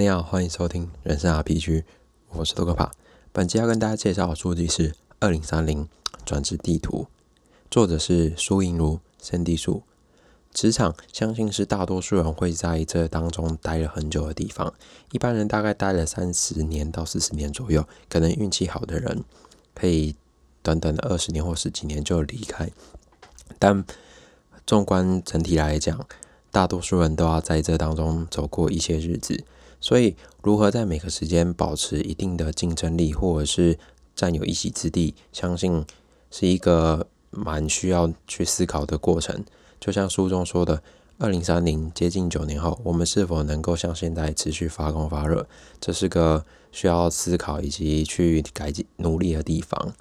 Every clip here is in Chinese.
你好，欢迎收听人生 RPG，我是多克帕。本期要跟大家介绍的书籍是《二零三零转职地图》，作者是苏莹如、森地树。职场相信是大多数人会在这当中待了很久的地方，一般人大概待了三十年到四十年左右，可能运气好的人可以短短的二十年或十几年就离开。但纵观整体来讲，大多数人都要在这当中走过一些日子。所以，如何在每个时间保持一定的竞争力，或者是占有一席之地，相信是一个蛮需要去思考的过程。就像书中说的，二零三零接近九年后，我们是否能够像现在持续发光发热，这是个需要思考以及去改进努力的地方。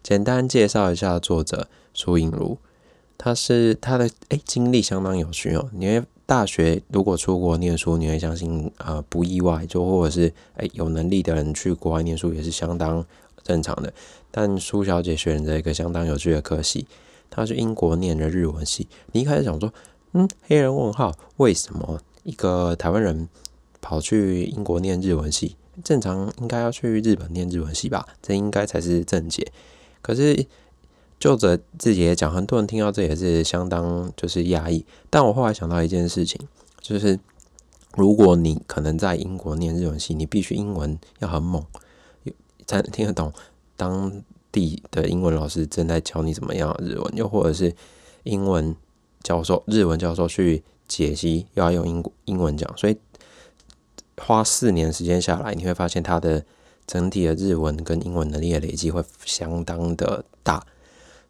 简单介绍一下作者苏颖如，他是他的诶经历相当有趣哦，因为。大学如果出国念书，你会相信啊不意外，就或者是诶有能力的人去国外念书也是相当正常的。但苏小姐选择一个相当有趣的科系，她是英国念的日文系。你一开始想说，嗯，黑人问号，为什么一个台湾人跑去英国念日文系？正常应该要去日本念日文系吧？这应该才是正解。可是。就者自己也讲，很多人听到这也是相当就是压抑。但我后来想到一件事情，就是如果你可能在英国念日文系，你必须英文要很猛，才听得懂当地的英文老师正在教你怎么样日文，又或者是英文教授、日文教授去解析，又要用英英文讲，所以花四年时间下来，你会发现他的整体的日文跟英文能力的累积会相当的大。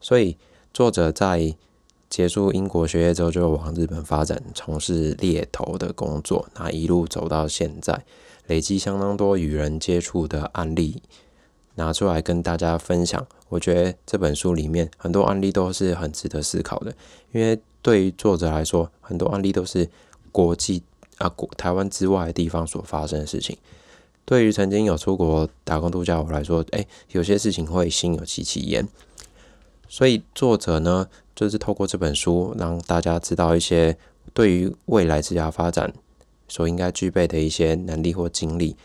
所以，作者在结束英国学业之后，就往日本发展，从事猎头的工作。那一路走到现在，累积相当多与人接触的案例，拿出来跟大家分享。我觉得这本书里面很多案例都是很值得思考的，因为对于作者来说，很多案例都是国际啊国台湾之外的地方所发生的事情。对于曾经有出国打工度假我来说，哎，有些事情会心有戚戚焉。所以作者呢，就是透过这本书，让大家知道一些对于未来职业发展所应该具备的一些能力或经历。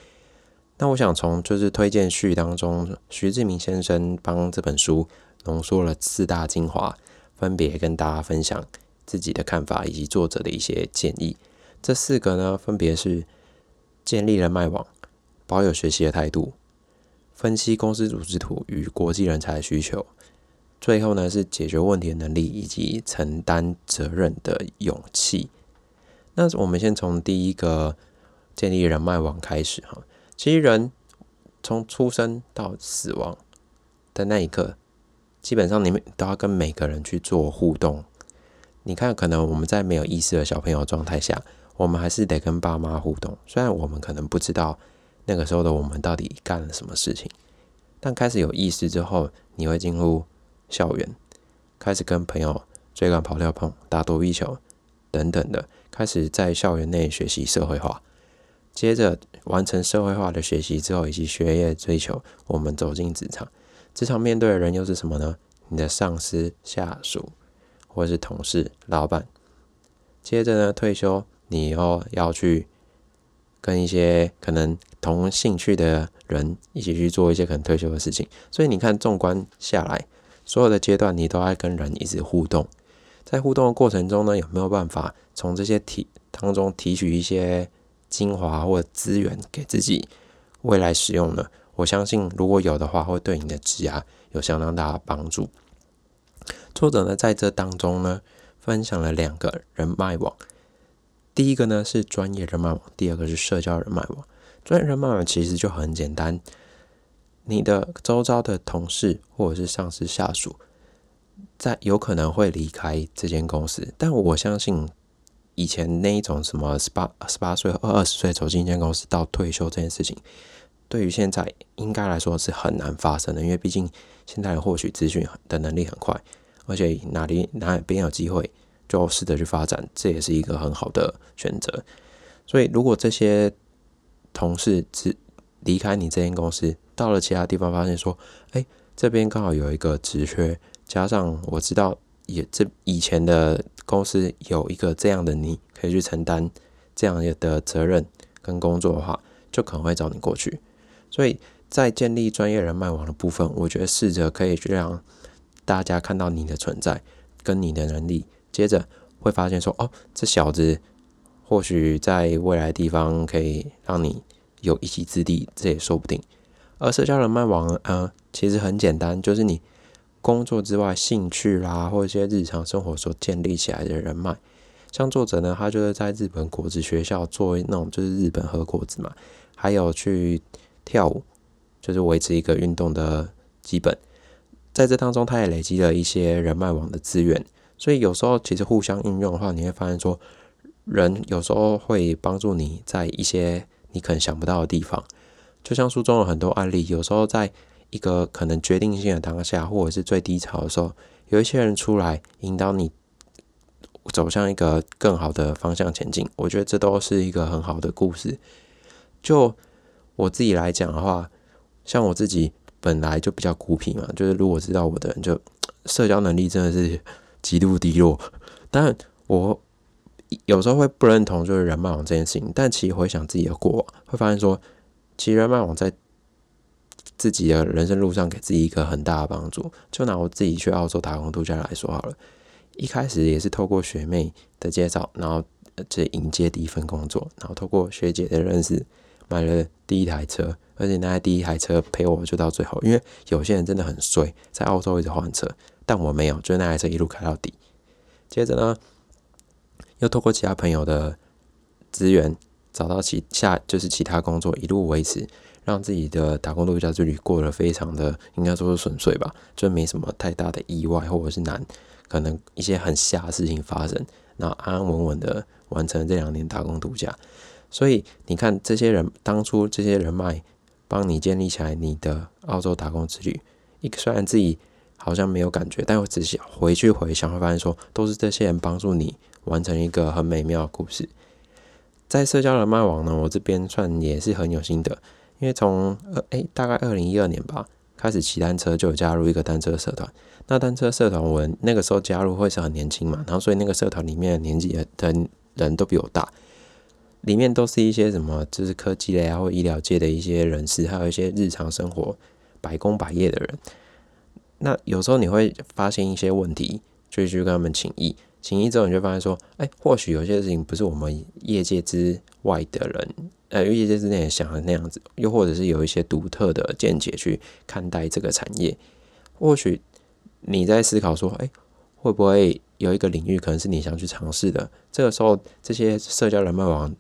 那我想从就是推荐序当中，徐志明先生帮这本书浓缩了四大精华，分别跟大家分享自己的看法以及作者的一些建议。这四个呢，分别是建立人脉网、保有学习的态度、分析公司组织图与国际人才的需求。最后呢，是解决问题的能力以及承担责任的勇气。那我们先从第一个建立人脉网开始哈。其实人从出生到死亡的那一刻，基本上你们都要跟每个人去做互动。你看，可能我们在没有意识的小朋友状态下，我们还是得跟爸妈互动。虽然我们可能不知道那个时候的我们到底干了什么事情，但开始有意识之后，你会进入。校园开始跟朋友追赶、跑跳碰、打躲避球等等的，开始在校园内学习社会化。接着完成社会化的学习之后，以及学业追求，我们走进职场。职场面对的人又是什么呢？你的上司、下属，或是同事、老板。接着呢，退休，你以后要去跟一些可能同兴趣的人一起去做一些可能退休的事情。所以你看，纵观下来。所有的阶段，你都在跟人一直互动，在互动的过程中呢，有没有办法从这些提当中提取一些精华或资源给自己未来使用呢？我相信，如果有的话，会对你的职涯有相当大的帮助。作者呢，在这当中呢，分享了两个人脉网，第一个呢是专业人脉网，第二个是社交人脉网。专业人脉网其实就很简单。你的周遭的同事或者是上司下属，在有可能会离开这间公司，但我相信以前那一种什么十八十八岁二二十岁走进一间公司到退休这件事情，对于现在应该来说是很难发生的，因为毕竟现在人获取资讯的能力很快，而且哪里哪边有机会就试着去发展，这也是一个很好的选择。所以如果这些同事只离开你这间公司，到了其他地方，发现说，哎，这边刚好有一个职缺，加上我知道也这以前的公司有一个这样的你，可以去承担这样的责任跟工作的话，就可能会找你过去。所以在建立专业人脉网的部分，我觉得试着可以去让大家看到你的存在跟你的能力，接着会发现说，哦，这小子或许在未来地方可以让你有一席之地，这也说不定。而社交人脉网，呃，其实很简单，就是你工作之外兴趣啦，或一些日常生活所建立起来的人脉。像作者呢，他就是在日本果子学校做那种就是日本喝果子嘛，还有去跳舞，就是维持一个运动的基本。在这当中，他也累积了一些人脉网的资源。所以有时候其实互相应用的话，你会发现说，人有时候会帮助你在一些你可能想不到的地方。就像书中有很多案例，有时候在一个可能决定性的当下，或者是最低潮的时候，有一些人出来引导你走向一个更好的方向前进。我觉得这都是一个很好的故事。就我自己来讲的话，像我自己本来就比较孤僻嘛，就是如果知道我的人，就社交能力真的是极度低落。但我有时候会不认同就是人脉网这件事情，但其实回想自己的过往，会发现说。其实人脉网在自己的人生路上给自己一个很大的帮助。就拿我自己去澳洲打工度假来说好了，一开始也是透过学妹的介绍，然后这迎接第一份工作，然后透过学姐的认识买了第一台车，而且那台第一台车陪我就到最后。因为有些人真的很衰，在澳洲一直换车，但我没有，就那台车一路开到底。接着呢，又透过其他朋友的资源。找到其下就是其他工作，一路维持，让自己的打工度假之旅过得非常的应该说是顺遂吧，就没什么太大的意外或者是难，可能一些很瞎的事情发生，那安安稳稳的完成这两年打工度假。所以你看，这些人当初这些人脉帮你建立起来你的澳洲打工之旅，一个虽然自己好像没有感觉，但我仔细回去回想，会发现说都是这些人帮助你完成一个很美妙的故事。在社交人脉网呢，我这边算也是很有心得，因为从呃诶大概二零一二年吧开始骑单车，就有加入一个单车社团。那单车社团我那个时候加入会是很年轻嘛，然后所以那个社团里面的年纪的人都比我大，里面都是一些什么就是科技类啊或医疗界的一些人士，还有一些日常生活百工百业的人。那有时候你会发现一些问题，就去跟他们请益。请一之后，你就发现说，哎，或许有些事情不是我们业界之外的人，呃，业界之内想的那样子，又或者是有一些独特的见解去看待这个产业。或许你在思考说，哎，会不会有一个领域可能是你想去尝试的？这个时候，这些社交人脉网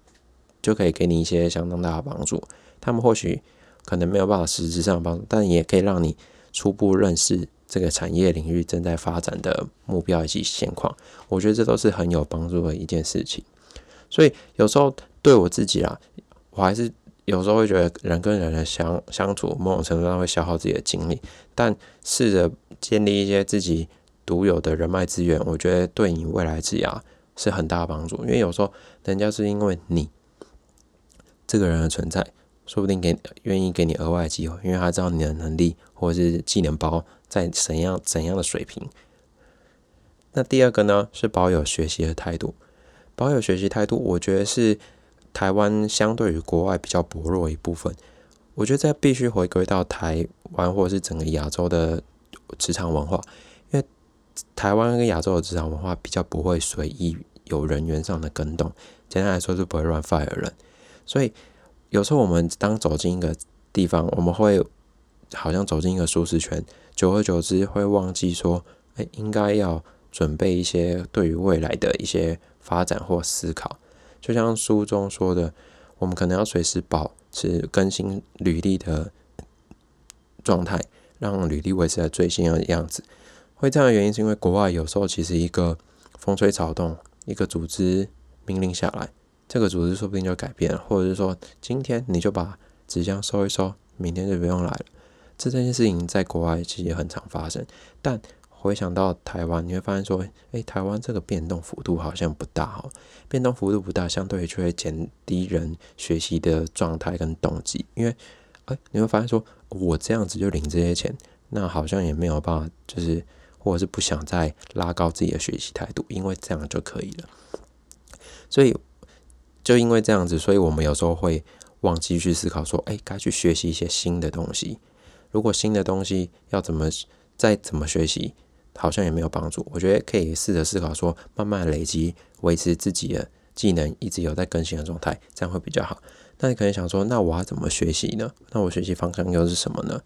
就可以给你一些相当大的帮助。他们或许可能没有办法实质上帮助，但也可以让你初步认识。这个产业领域正在发展的目标以及现况，我觉得这都是很有帮助的一件事情。所以有时候对我自己啊，我还是有时候会觉得人跟人的相相处，某种程度上会消耗自己的精力。但试着建立一些自己独有的人脉资源，我觉得对你未来职涯是很大的帮助。因为有时候人家是因为你这个人的存在，说不定给愿意给你额外机会，因为他知道你的能力或者是技能包。在怎样怎样的水平？那第二个呢，是保有学习的态度。保有学习态度，我觉得是台湾相对于国外比较薄弱一部分。我觉得这必须回归到台湾或是整个亚洲的职场文化，因为台湾跟亚洲的职场文化比较不会随意有人员上的更动，简单来说是不会乱 fire 人。所以有时候我们当走进一个地方，我们会好像走进一个舒适圈。久而久之，会忘记说，哎，应该要准备一些对于未来的一些发展或思考。就像书中说的，我们可能要随时保持更新履历的状态，让履历维持在最新的样子。会这样的原因，是因为国外有时候其实一个风吹草动，一个组织命令下来，这个组织说不定就改变了，或者是说，今天你就把纸箱收一收，明天就不用来了。这这件事情在国外其实也很常发生，但回想到台湾，你会发现说，诶，台湾这个变动幅度好像不大哈，变动幅度不大，相对就会减低人学习的状态跟动机，因为，诶，你会发现说，我这样子就领这些钱，那好像也没有办法，就是或者是不想再拉高自己的学习态度，因为这样就可以了，所以就因为这样子，所以我们有时候会忘记去思考说，哎，该去学习一些新的东西。如果新的东西要怎么再怎么学习，好像也没有帮助。我觉得可以试着思考说，慢慢累积，维持自己的技能一直有在更新的状态，这样会比较好。那你可能想说，那我要怎么学习呢？那我学习方向又是什么呢？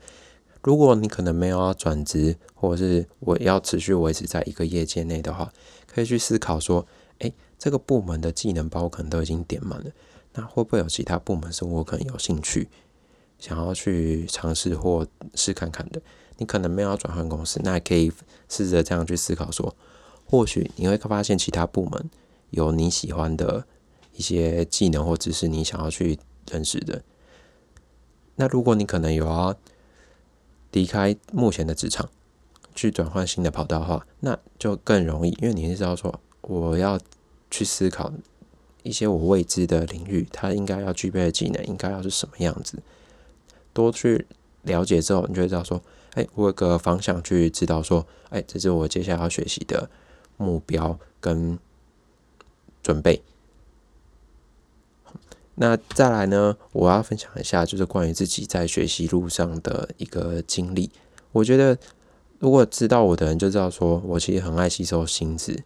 如果你可能没有要转职，或者是我要持续维持在一个业界内的话，可以去思考说，诶，这个部门的技能包可能都已经点满了，那会不会有其他部门是我可能有兴趣想要去尝试或试看看的？你可能没有要转换公司，那也可以试着这样去思考说，或许你会发现其他部门有你喜欢的一些技能或知识，你想要去认识的。那如果你可能有要离开目前的职场，去转换新的跑道的话，那就更容易，因为你知道说我要去思考一些我未知的领域，它应该要具备的技能应该要是什么样子。多去了解之后，你就会知道说，哎，我有个方向去知道说，哎，这是我接下来要学习的目标跟准备。那再来呢？我要分享一下，就是关于自己在学习路上的一个经历。我觉得，如果知道我的人就知道，说我其实很爱吸收薪资，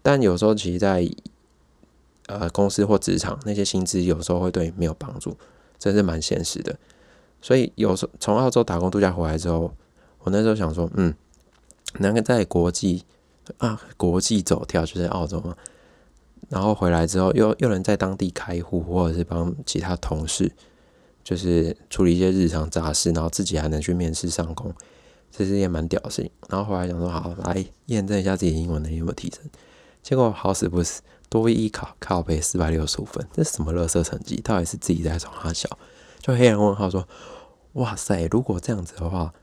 但有时候其实，在呃公司或职场，那些薪资有时候会对你没有帮助，真是蛮现实的。所以有时从澳洲打工度假回来之后，我那时候想说，嗯，能够在国际啊国际走跳，就在澳洲嘛。然后回来之后，又又能在当地开户，或者是帮其他同事，就是处理一些日常杂事，然后自己还能去面试上工，这是一件蛮屌的事情。然后后来想说，好来验证一下自己英文能力有没有提升。结果好死不死，多一考靠背四百六十五分，这是什么乐色成绩？到底是自己在从他小？就黑人问号说：“哇塞，如果这样子的话，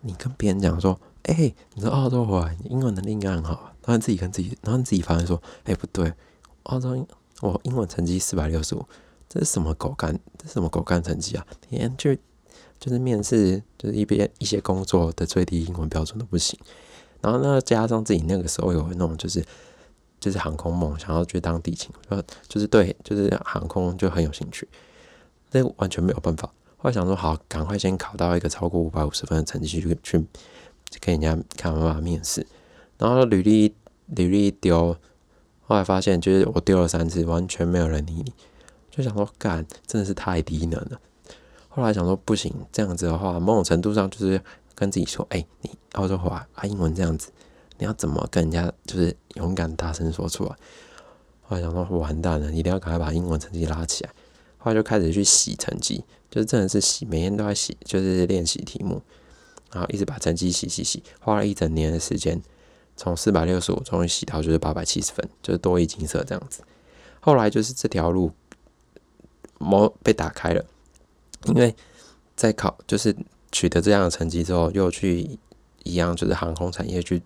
你跟别人讲说，哎，你说澳洲回来，你英文能力应该很好。然后自己跟自己，然后自己发现说，哎，不对。”澳洲，我英文成绩四百六十五，这是什么狗干？这是什么狗干成绩啊？天，就就是面试，就是一边一些工作的最低英文标准都不行。然后呢，加上自己那个时候有那种就是就是航空梦，想要去当地勤，就，就是对，就是航空就很有兴趣。这完全没有办法。后来想说，好，赶快先考到一个超过五百五十分的成绩去去跟人家看办法面试。然后履历履历丢。后来发现，就是我丢了三次，完全没有人理你，就想说，干，真的是太低能了。后来想说，不行，这样子的话，某种程度上就是跟自己说，哎，你澳洲话啊，英文这样子，你要怎么跟人家就是勇敢大声说出来？后来想说，完蛋了，一定要赶快把英文成绩拉起来。后来就开始去洗成绩，就是真的是洗，每天都在洗，就是练习题目，然后一直把成绩洗洗洗，花了一整年的时间。从四百六十五终于洗到就是八百七十分，就是多一金色这样子。后来就是这条路模被打开了，因为在考就是取得这样的成绩之后，又去一样就是航空产业去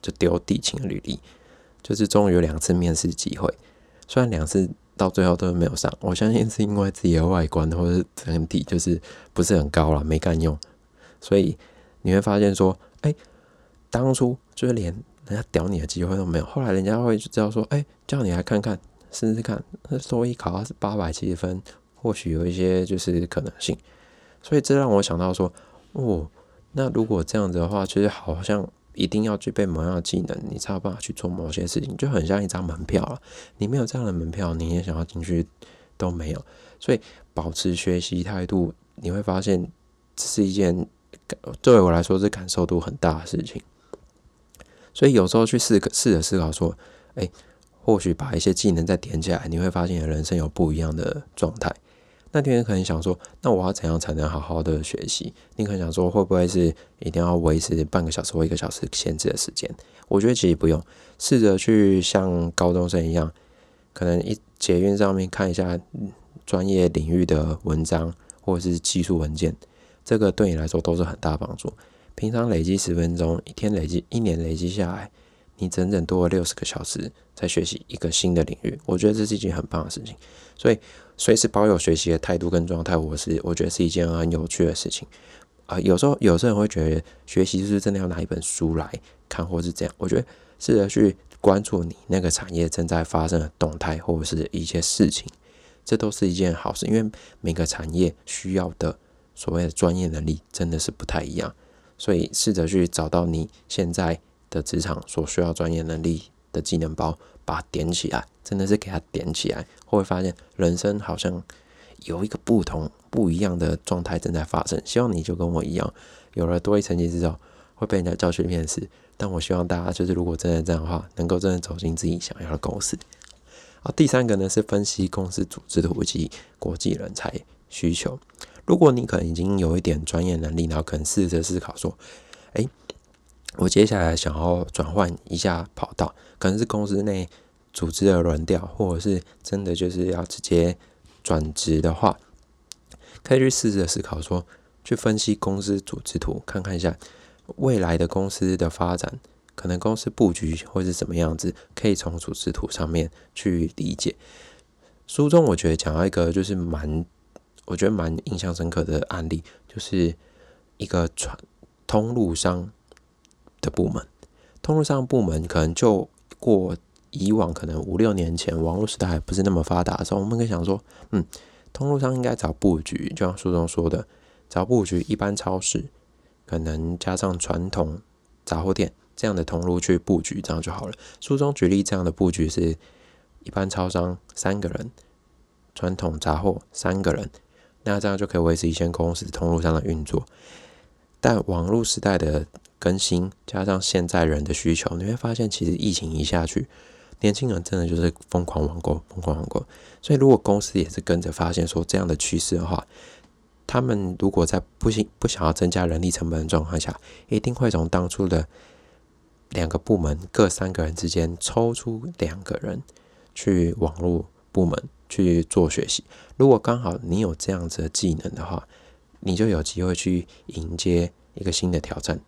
就丢地勤的履历，就是终于有两次面试机会。虽然两次到最后都没有上，我相信是因为自己的外观或者整体就是不是很高了，没干用。所以你会发现说，哎，当初就是连。人家屌你的机会都没有，后来人家会知道说，哎，叫你来看看，试试看，那说一考是八百七十分，或许有一些就是可能性。所以这让我想到说，哦，那如果这样子的话，其实好像一定要具备某样的技能，你才有办法去做某些事情，就很像一张门票了。你没有这样的门票，你也想要进去都没有。所以保持学习态度，你会发现这是一件对我来说是感受度很大的事情。所以有时候去试试着思考说，哎，或许把一些技能再点起来，你会发现你人生有不一样的状态。那天可能想说，那我要怎样才能好好的学习？你可能想说，会不会是一定要维持半个小时或一个小时限制的时间？我觉得其实不用，试着去像高中生一样，可能一捷运上面看一下专业领域的文章或者是技术文件，这个对你来说都是很大帮助。平常累积十分钟，一天累积一年累积下来，你整整多了六十个小时在学习一个新的领域。我觉得这是一件很棒的事情，所以随时保有学习的态度跟状态，我是我觉得是一件很有趣的事情。啊，有时候有些人会觉得学习是真的要拿一本书来看，或是这样。我觉得试着去关注你那个产业正在发生的动态或者是一些事情，这都是一件好事，因为每个产业需要的所谓的专业能力真的是不太一样，所以试着去找到你现在的职场所需要专业能力的技能包，把它点起来，真的是给它点起来，会发现人生好像有一个不同不一样的状态正在发生。希望你就跟我一样，有了多一层级之后，会被人家叫去面试。但我希望大家就是，如果真的这样的话，能够真的走进自己想要的公司。啊，第三个呢是分析公司组织图及国际人才需求。如果你可能已经有一点专业能力，然后可能试着思考说，哎，我接下来想要转换一下跑道，可能是公司内组织的轮调，或者是真的就是要直接转职的话，可以去试着思考说，去分析公司组织图，看看一下。未来的公司的发展，可能公司布局会是什么样子，可以从组织图上面去理解。书中我觉得讲到一个就是蛮，我觉得蛮印象深刻的案例，就是一个传通路商的部门。通路上部门可能就过以往可能五六年前网络时代还不是那么发达的时候，我们可以想说，嗯，通路上应该找布局，就像书中说的，找布局一般超市。可能加上传统杂货店这样的通路去布局，这样就好了。书中举例这样的布局是：一般超商三个人，传统杂货三个人，那这样就可以维持一间公司通路上的运作。但网络时代的更新，加上现在人的需求，你会发现，其实疫情一下去，年轻人真的就是疯狂网购，疯狂网购。所以，如果公司也是跟着发现说这样的趋势的话，他们如果在不行不想要增加人力成本的状况下，一定会从当初的两个部门各三个人之间抽出两个人去网络部门去做学习。如果刚好你有这样子的技能的话，你就有机会去迎接一个新的挑战。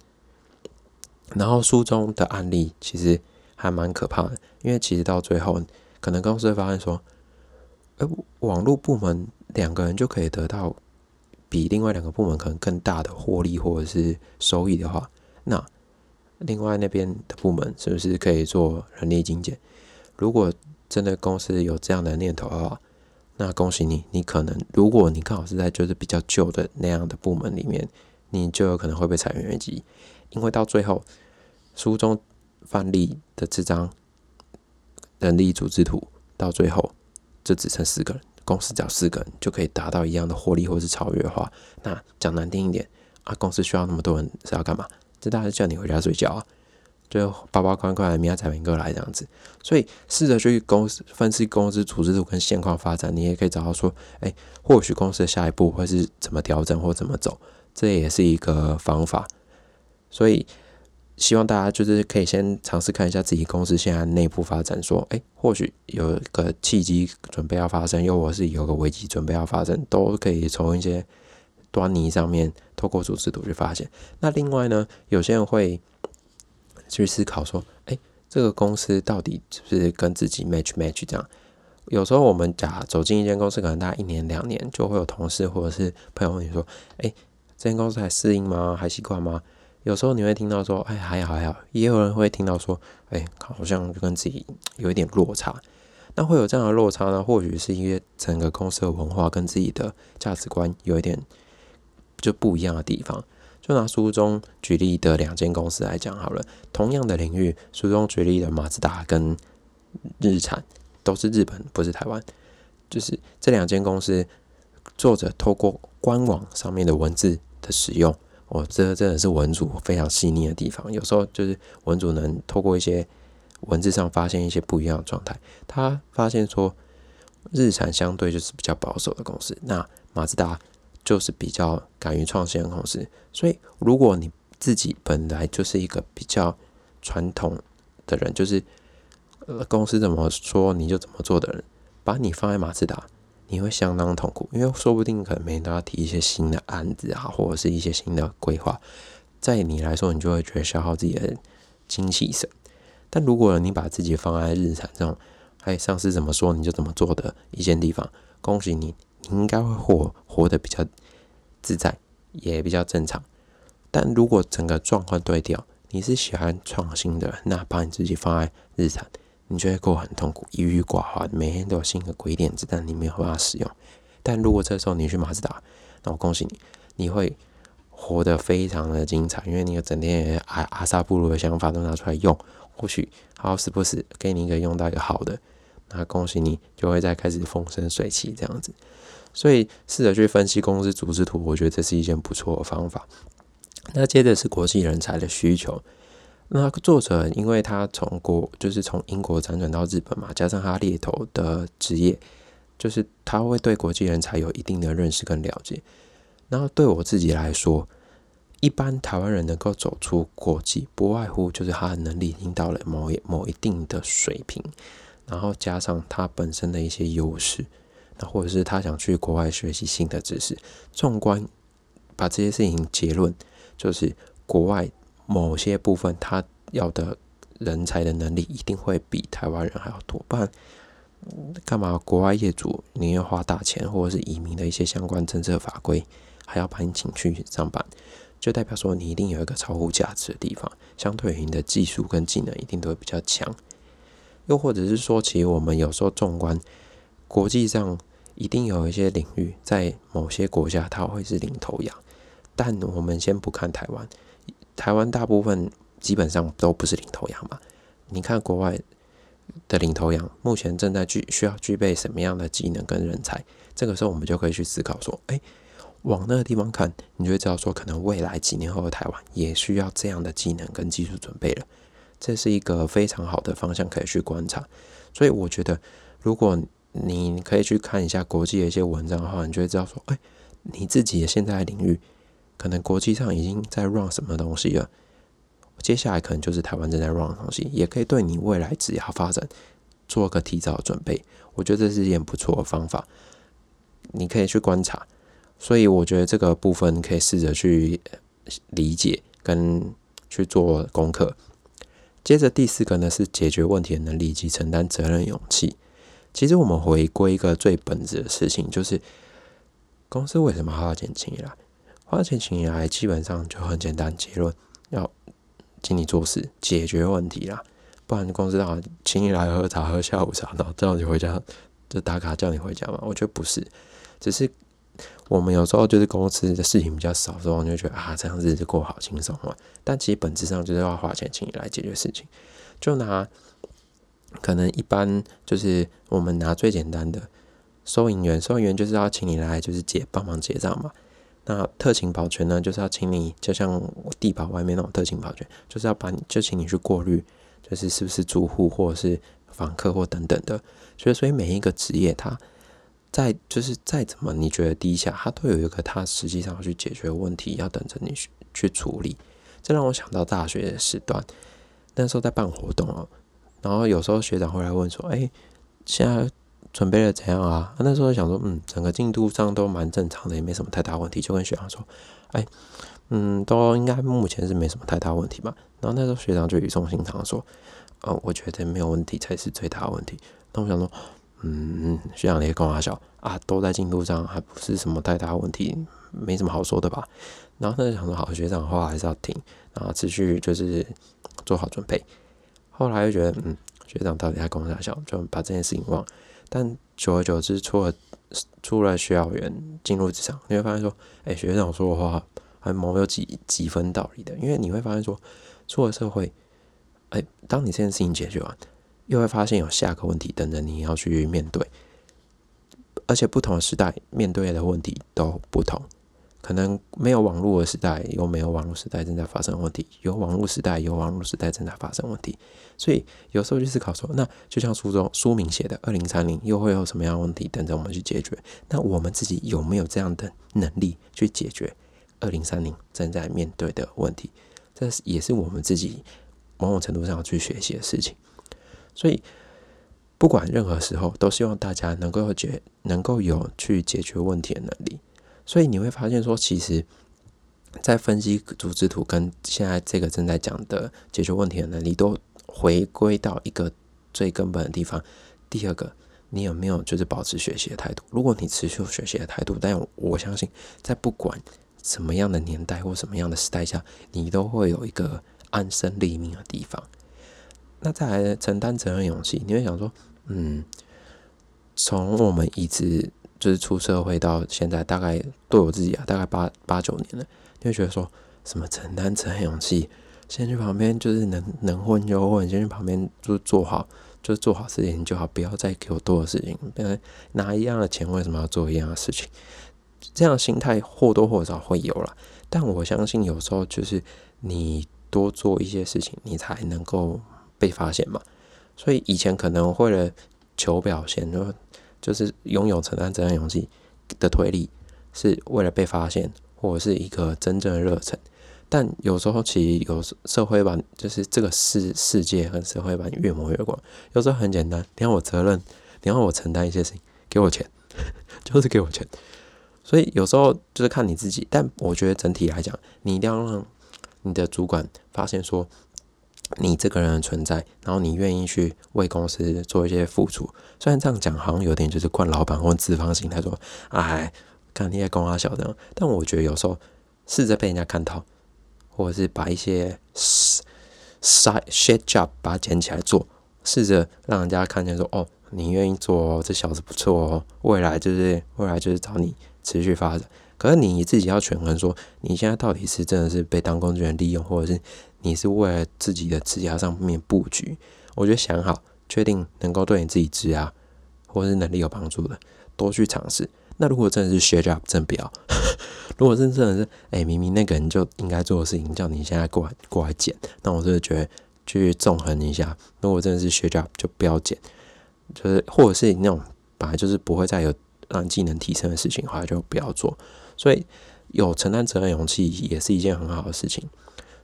然后书中的案例其实还蛮可怕的，因为其实到最后，可能公司会发现说，呃，网络部门两个人就可以得到。比另外两个部门可能更大的获利或者是收益的话，那另外那边的部门是不是可以做人力精简？如果真的公司有这样的念头的话，那恭喜你，你可能如果你刚好是在就是比较旧的那样的部门里面，你就有可能会被裁员危机，因为到最后书中范例的这张人力组织图，到最后就只剩四个人。公司只要四个人就可以达到一样的获利或是超越的话，那讲难听一点啊，公司需要那么多人是要干嘛？这大概是叫你回家睡觉啊，就包包快快，明天再明个来这样子。所以试着去公司分析公司组织图跟现况发展，你也可以找到说，哎，或许公司的下一步会是怎么调整或怎么走，这也是一个方法。所以。希望大家就是可以先尝试看一下自己公司现在内部发展，说，哎，或许有一个契机准备要发生，又或是有个危机准备要发生，都可以从一些端倪上面透过组织图去发现。那另外呢，有些人会去思考说，哎，这个公司到底是不是跟自己 match match 这样？有时候我们假走进一间公司，可能大概一年两年，就会有同事或者是朋友问你说，哎，这间公司还适应吗？还习惯吗？有时候你会听到说，哎，还好还好，也有人会听到说，哎，好像跟自己有一点落差。那会有这样的落差呢？或许是因为整个公司的文化跟自己的价值观有一点就不一样的地方。就拿书中举例的两间公司来讲好了，同样的领域，书中举例的马自达跟日产都是日本，不是台湾。就是这两间公司，作者透过官网上面的文字的使用。哦，这真的是文组非常细腻的地方。有时候就是文组能透过一些文字上发现一些不一样的状态。他发现说，日产相对就是比较保守的公司，那马自达就是比较敢于创新的公司。所以，如果你自己本来就是一个比较传统的人，就是呃公司怎么说你就怎么做的人，把你放在马自达。你会相当痛苦，因为说不定可能每天都要提一些新的案子啊，或者是一些新的规划，在你来说，你就会觉得消耗自己的精气神。但如果你把自己放在日产这种，哎，上司怎么说你就怎么做的一些地方，恭喜你，你应该会活活得比较自在，也比较正常。但如果整个状况对调，你是喜欢创新的，那把你自己放在日产，你就会过很痛苦，郁郁寡欢，每天都有新的鬼点子，但你没有办法使用。但如果这时候你去马自达，那我恭喜你，你会活得非常的精彩，因为你有整天阿阿萨布鲁的想法都拿出来用，或许好时不时给你一个用到一个好的，那恭喜你就会再开始风生水起这样子。所以试着去分析公司组织图，我觉得这是一件不错的方法。那接着是国际人才的需求。那作者因为他从国就是从英国辗转到日本嘛，加上他猎头的职业，就是他会对国际人才有一定的认识跟了解。然后对我自己来说，一般台湾人能够走出国际，不外乎就是他的能力已经到了某一某一定的水平，然后加上他本身的一些优势。那或者是他想去国外学习新的知识，纵观把这些事情结论，就是国外某些部分他要的人才的能力一定会比台湾人还要多，不然干嘛国外业主宁愿花大钱，或者是移民的一些相关政策法规，还要把你请去上班，就代表说你一定有一个超乎价值的地方，相对于你的技术跟技能一定都会比较强，又或者是说，其实我们有时候纵观。国际上一定有一些领域，在某些国家它会是领头羊，但我们先不看台湾，台湾大部分基本上都不是领头羊嘛。你看国外的领头羊，目前正在具需要具备什么样的技能跟人才？这个时候我们就可以去思考说，哎，往那个地方看，你就会知道说，可能未来几年后的台湾也需要这样的技能跟技术准备了。这是一个非常好的方向可以去观察。所以我觉得，如果你可以去看一下国际的一些文章的话，你就会知道说，哎，你自己的现在领域可能国际上已经在 run 什么东西了，接下来可能就是台湾正在 run 的东西，也可以对你未来职业发展做个提早准备。我觉得这是一件不错的方法，你可以去观察。所以我觉得这个部分可以试着去理解跟去做功课。接着第四个呢是解决问题的能力及承担责任勇气。其实我们回归一个最本质的事情，就是公司为什么花钱请你来？花钱请你来，基本上就很简单，结论要请你做事，解决问题啦。不然公司的话，请你来喝茶、喝下午茶，然后叫你回家就打卡叫你回家嘛？我觉得不是，只是我们有时候就是公司的事情比较少，时候就觉得啊，这样日子过好轻松啊。但其实本质上就是要花钱请你来解决事情，就拿。可能一般就是我们拿最简单的收银员，收银员就是要请你来就是结帮忙结账嘛。那特勤保全呢，就是要请你，就像地保外面那种特勤保全，就是要把你就请你去过滤，就是是不是住户或者是访客或等等的。所以，所以每一个职业，它在就是再怎么你觉得低下，它都有一个它实际上要去解决问题，要等着你去去处理。这让我想到大学的时段，那时候在办活动哦。然后有时候学长会来问说：“哎，现在准备的怎样啊？”那时候想说：“嗯，整个进度上都蛮正常的，也没什么太大问题。”就跟学长说：“哎，嗯，都应该目前是没什么太大问题吧。”然后那时候学长就语重心长说：“呃，我觉得没有问题才是最大的问题。”那我想说：“嗯，学长也跟我笑啊，都在进度上，还不是什么太大问题，没什么好说的吧？”然后他就想说：“好，学长的话还是要听，然后持续就是做好准备。”后来又觉得，嗯，学长到底在跟我笑，就把这件事情忘。但久而久之，出了出了学校园，进入职场，你会发现说，哎，学长说的话还蛮有几几分道理的。因为你会发现说，出了社会，哎，当你这件事情解决完，又会发现有下个问题等着你要去面对，而且不同的时代面对的问题都不同。可能没有网络的时代，有没有网络时代正在发生问题；有网络时代，有网络时代正在发生问题。所以有时候去思考说，那就像书中书名写的“二零三零”又会有什么样的问题等着我们去解决？那我们自己有没有这样的能力去解决二零三零正在面对的问题？这也是我们自己某种程度上要去学习的事情。所以，不管任何时候，都希望大家能够解，能够有去解决问题的能力。所以你会发现，说其实，在分析组织图跟现在这个正在讲的解决问题的能力，都回归到一个最根本的地方。第二个，你有没有就是保持学习的态度？如果你持续学习的态度，但我相信，在不管什么样的年代或什么样的时代下，你都会有一个安身立命的地方。那再来承担责任勇气，你会想说，嗯，从我们一直就是出社会到现在，大概对我自己啊，大概八八九年了，就觉得说什么承担责任勇气？先去旁边就是能能混就混，先去旁边就是做好，就是做好事情就好，不要再给我多的事情。不然拿一样的钱，为什么要做一样的事情？这样心态或多或少会有了，但我相信有时候就是你多做一些事情，你才能够被发现嘛。所以以前可能为了求表现，就就是拥有承担责任勇气的推力，是为了被发现，或者是一个真正的热忱。但有时候其实有社会版，就是这个世世界和社会版越磨越广。有时候很简单，你让我责任，你让我承担一些事情，给我钱，就是给我钱。所以有时候就是看你自己，但我觉得整体来讲，你一定要让你的主管发现说你这个人的存在，然后你愿意去为公司做一些付出。虽然这样讲好像有点就是惯老板或资方心态，说哎，看你也公阿小这样，但我觉得有时候试着被人家看到。或者是把一些 side shit job 把它捡起来做，试着让人家看见说，哦，你愿意做，这小子不错哦，未来就是未来就是找你持续发展。可是你自己要权衡说，你现在到底是真的是被当工具人利用，或者是你是为了自己的职业上面布局？我觉得想好，确定能够对你自己职业或者是能力有帮助的，多去尝试。那如果真的是 shit job，真不要。如果真的是，哎，明明那个人就应该做的事情，叫你现在过来过来捡，那我真的觉得去纵横一下。如果真的是学家，就不要捡，就是或者是那种本来就是不会再有让技能提升的事情的话，就不要做。所以有承担责任勇气也是一件很好的事情。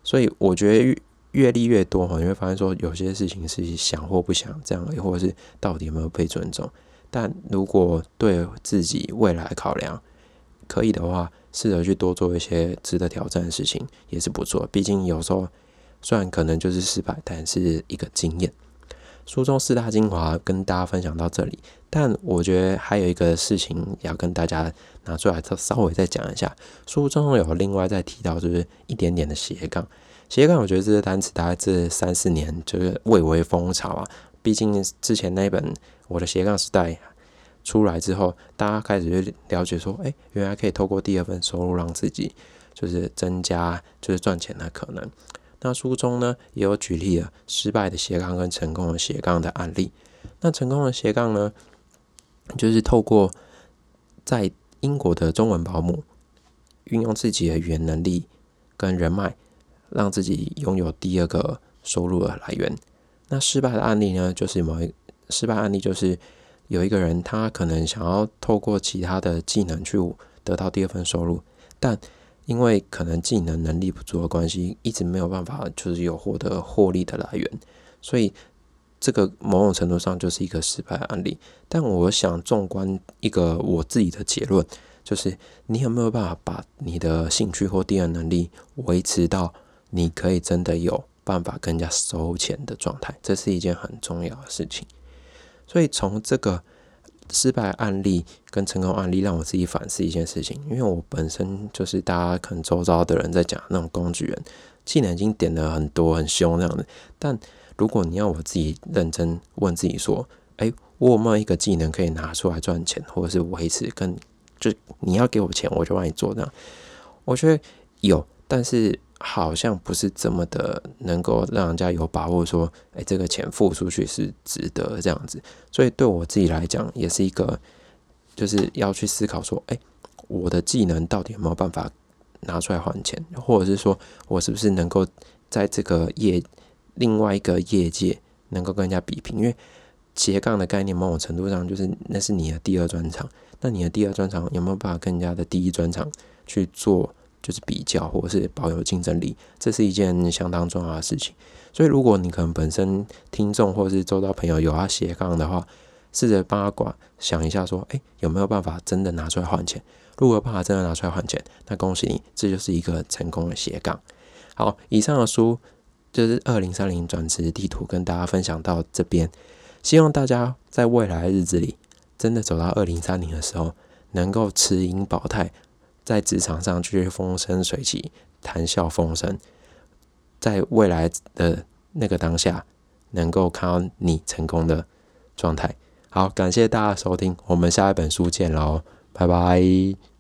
所以我觉得阅历越多哈，你会发现说有些事情是想或不想这样，或者是到底有没有被尊重。但如果对自己未来考量可以的话，试着去多做一些值得挑战的事情也是不错。毕竟有时候虽然可能就是失败，但是一个经验。书中四大精华跟大家分享到这里，但我觉得还有一个事情要跟大家拿出来，稍微再讲一下。书中有另外再提到，就是一点点的斜杠。斜杠，我觉得这个单词大概这三四年就是蔚为风潮啊。毕竟之前那本《我的斜杠时代》。出来之后，大家开始去了解说，哎，原来可以透过第二份收入让自己就是增加就是赚钱的可能。那书中呢也有举例了失败的斜杠跟成功的斜杠的案例。那成功的斜杠呢，就是透过在英国的中文保姆运用自己的语言能力跟人脉，让自己拥有第二个收入的来源。那失败的案例呢，就是某一失败案例就是。有一个人，他可能想要透过其他的技能去得到第二份收入，但因为可能技能能力不足的关系，一直没有办法就是有获得获利的来源，所以这个某种程度上就是一个失败案例。但我想，纵观一个我自己的结论，就是你有没有办法把你的兴趣或第二能力维持到你可以真的有办法跟人家收钱的状态，这是一件很重要的事情。所以从这个失败案例跟成功案例，让我自己反思一件事情。因为我本身就是大家可能周遭的人在讲那种工具人，技能已经点的很多很凶那样的。但如果你要我自己认真问自己说，哎，我有没有一个技能可以拿出来赚钱，或者是维持？跟就你要给我钱，我就帮你做这样。我觉得有，但是。好像不是这么的能够让人家有把握说，哎，这个钱付出去是值得这样子。所以对我自己来讲，也是一个就是要去思考说，哎，我的技能到底有没有办法拿出来换钱，或者是说我是不是能够在这个业另外一个业界能够跟人家比拼？因为斜杠的概念某种程度上就是那是你的第二专长，那你的第二专长有没有办法跟人家的第一专长去做？就是比较，或者是保有竞争力，这是一件相当重要的事情。所以，如果你可能本身听众或是周遭朋友有他斜杠的话，试着帮他管想一下，说，哎，有没有办法真的拿出来换钱？如果有办法真的拿出来换钱，那恭喜你，这就是一个成功的斜杠。好，以上的书就是二零三零转职地图，跟大家分享到这边。希望大家在未来日子里，真的走到二零三零的时候，能够持盈保泰。在职场上继续风生水起，谈笑风生。在未来的那个当下，能够看到你成功的状态。好，感谢大家收听，我们下一本书见喽，拜拜。